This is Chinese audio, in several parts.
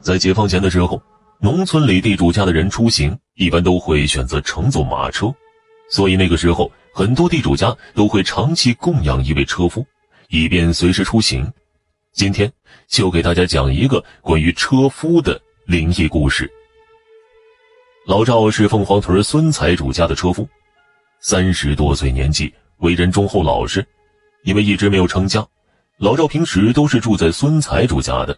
在解放前的时候，农村里地主家的人出行一般都会选择乘坐马车，所以那个时候很多地主家都会长期供养一位车夫，以便随时出行。今天就给大家讲一个关于车夫的灵异故事。老赵是凤凰屯孙财主家的车夫，三十多岁年纪，为人忠厚老实。因为一直没有成家，老赵平时都是住在孙财主家的。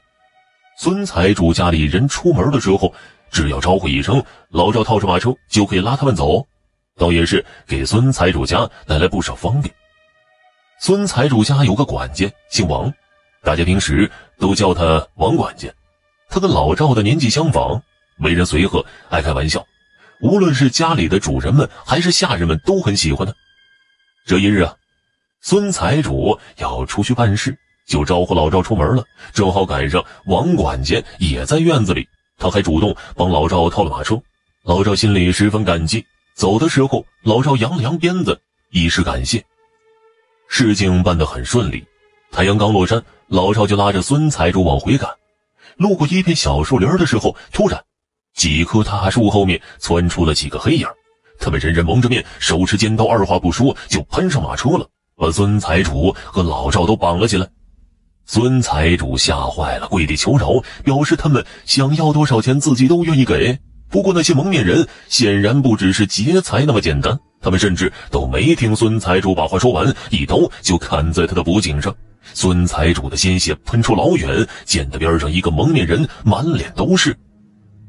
孙财主家里人出门的时候，只要招呼一声，老赵套着马车就可以拉他们走，倒也是给孙财主家带来不少方便。孙财主家有个管家，姓王。大家平时都叫他王管家，他跟老赵的年纪相仿，为人随和，爱开玩笑，无论是家里的主人们还是下人们都很喜欢他。这一日啊，孙财主要出去办事，就招呼老赵出门了，正好赶上王管家也在院子里，他还主动帮老赵套了马车，老赵心里十分感激。走的时候，老赵扬了扬鞭子，以示感谢。事情办得很顺利，太阳刚落山。老赵就拉着孙财主往回赶，路过一片小树林的时候，突然，几棵大树后面窜出了几个黑影，他们人人蒙着面，手持尖刀，二话不说就攀上马车了，把孙财主和老赵都绑了起来。孙财主吓坏了，跪地求饶，表示他们想要多少钱自己都愿意给。不过那些蒙面人显然不只是劫财那么简单，他们甚至都没听孙财主把话说完，一刀就砍在他的脖颈上。孙财主的鲜血喷出老远，溅得边上一个蒙面人满脸都是。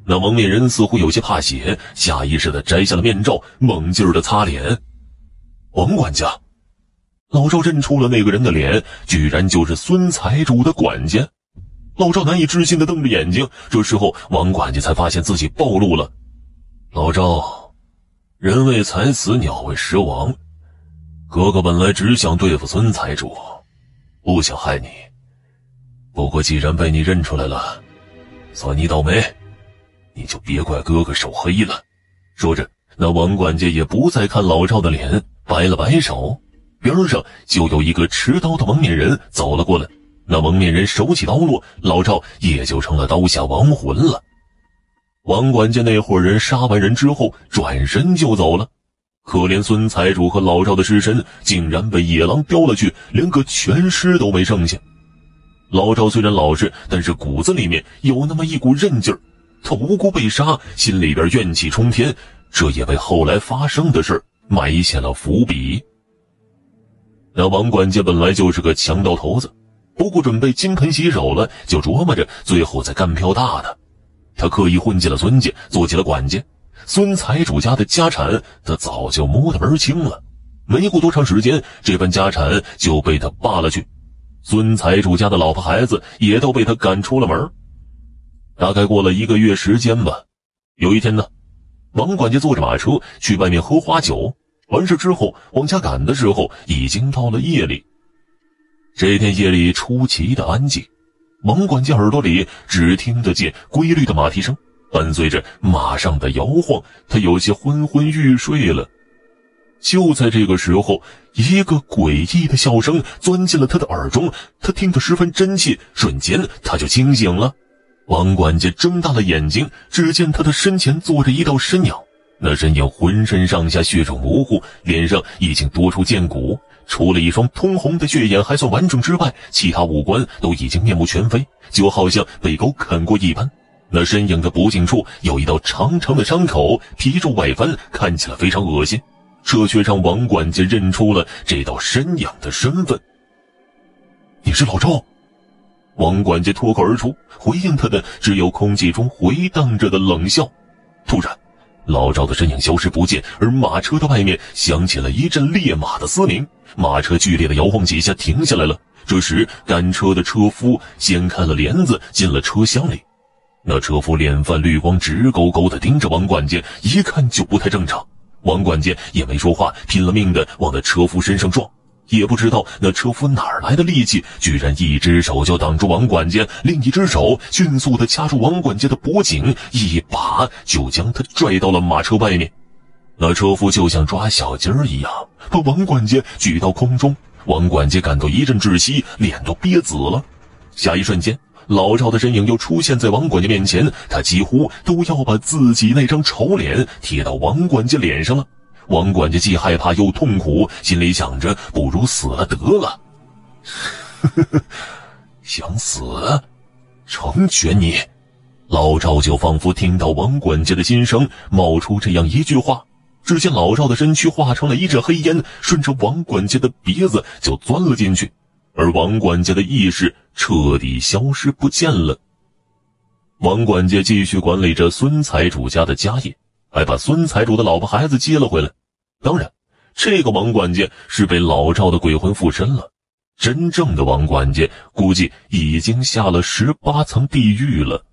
那蒙面人似乎有些怕血，下意识的摘下了面罩，猛劲儿的擦脸。王管家，老赵认出了那个人的脸，居然就是孙财主的管家。老赵难以置信的瞪着眼睛。这时候，王管家才发现自己暴露了。老赵，人为财死，鸟为食亡。哥哥本来只想对付孙财主。不想害你，不过既然被你认出来了，算你倒霉，你就别怪哥哥手黑了。说着，那王管家也不再看老赵的脸，摆了摆手，边上就有一个持刀的蒙面人走了过来。那蒙面人手起刀落，老赵也就成了刀下亡魂了。王管家那伙人杀完人之后，转身就走了。可怜孙财主和老赵的尸身竟然被野狼叼了去，连个全尸都没剩下。老赵虽然老实，但是骨子里面有那么一股韧劲儿。他无辜被杀，心里边怨气冲天，这也为后来发生的事埋下了伏笔。那王管家本来就是个强盗头子，不过准备金盆洗手了，就琢磨着最后再干票大的。他刻意混进了孙家，做起了管家。孙财主家的家产，他早就摸得门清了。没过多长时间，这份家产就被他扒了去。孙财主家的老婆孩子也都被他赶出了门。大概过了一个月时间吧。有一天呢，王管家坐着马车去外面喝花酒，完事之后往家赶的时候，已经到了夜里。这天夜里出奇的安静，王管家耳朵里只听得见规律的马蹄声。伴随着马上的摇晃，他有些昏昏欲睡了。就在这个时候，一个诡异的笑声钻进了他的耳中，他听得十分真切，瞬间他就清醒了。王管家睁大了眼睛，只见他的身前坐着一道身影，那身影浑身上下血肉模糊，脸上已经多处见骨，除了一双通红的血眼还算完整之外，其他五官都已经面目全非，就好像被狗啃过一般。那身影的脖颈处有一道长长的伤口，皮肉外翻，看起来非常恶心。这却让王管家认出了这道身影的身份。你是老赵？王管家脱口而出，回应他的只有空气中回荡着的冷笑。突然，老赵的身影消失不见，而马车的外面响起了一阵烈马的嘶鸣，马车剧烈的摇晃几下，停下来了。这时，赶车的车夫掀开了帘子，进了车厢里。那车夫脸泛绿光，直勾勾的盯着王管家，一看就不太正常。王管家也没说话，拼了命的往那车夫身上撞。也不知道那车夫哪儿来的力气，居然一只手就挡住王管家，另一只手迅速的掐住王管家的脖颈，一把就将他拽到了马车外面。那车夫就像抓小鸡儿一样，把王管家举到空中。王管家感到一阵窒息，脸都憋紫了。下一瞬间。老赵的身影又出现在王管家面前，他几乎都要把自己那张丑脸贴到王管家脸上了。王管家既害怕又痛苦，心里想着不如死了得了。想死？成全你！老赵就仿佛听到王管家的心声，冒出这样一句话。只见老赵的身躯化成了一阵黑烟，顺着王管家的鼻子就钻了进去，而王管家的意识彻底消失不见了。王管家继续管理着孙财主家的家业，还把孙财主的老婆孩子接了回来。当然，这个王管家是被老赵的鬼魂附身了，真正的王管家估计已经下了十八层地狱了。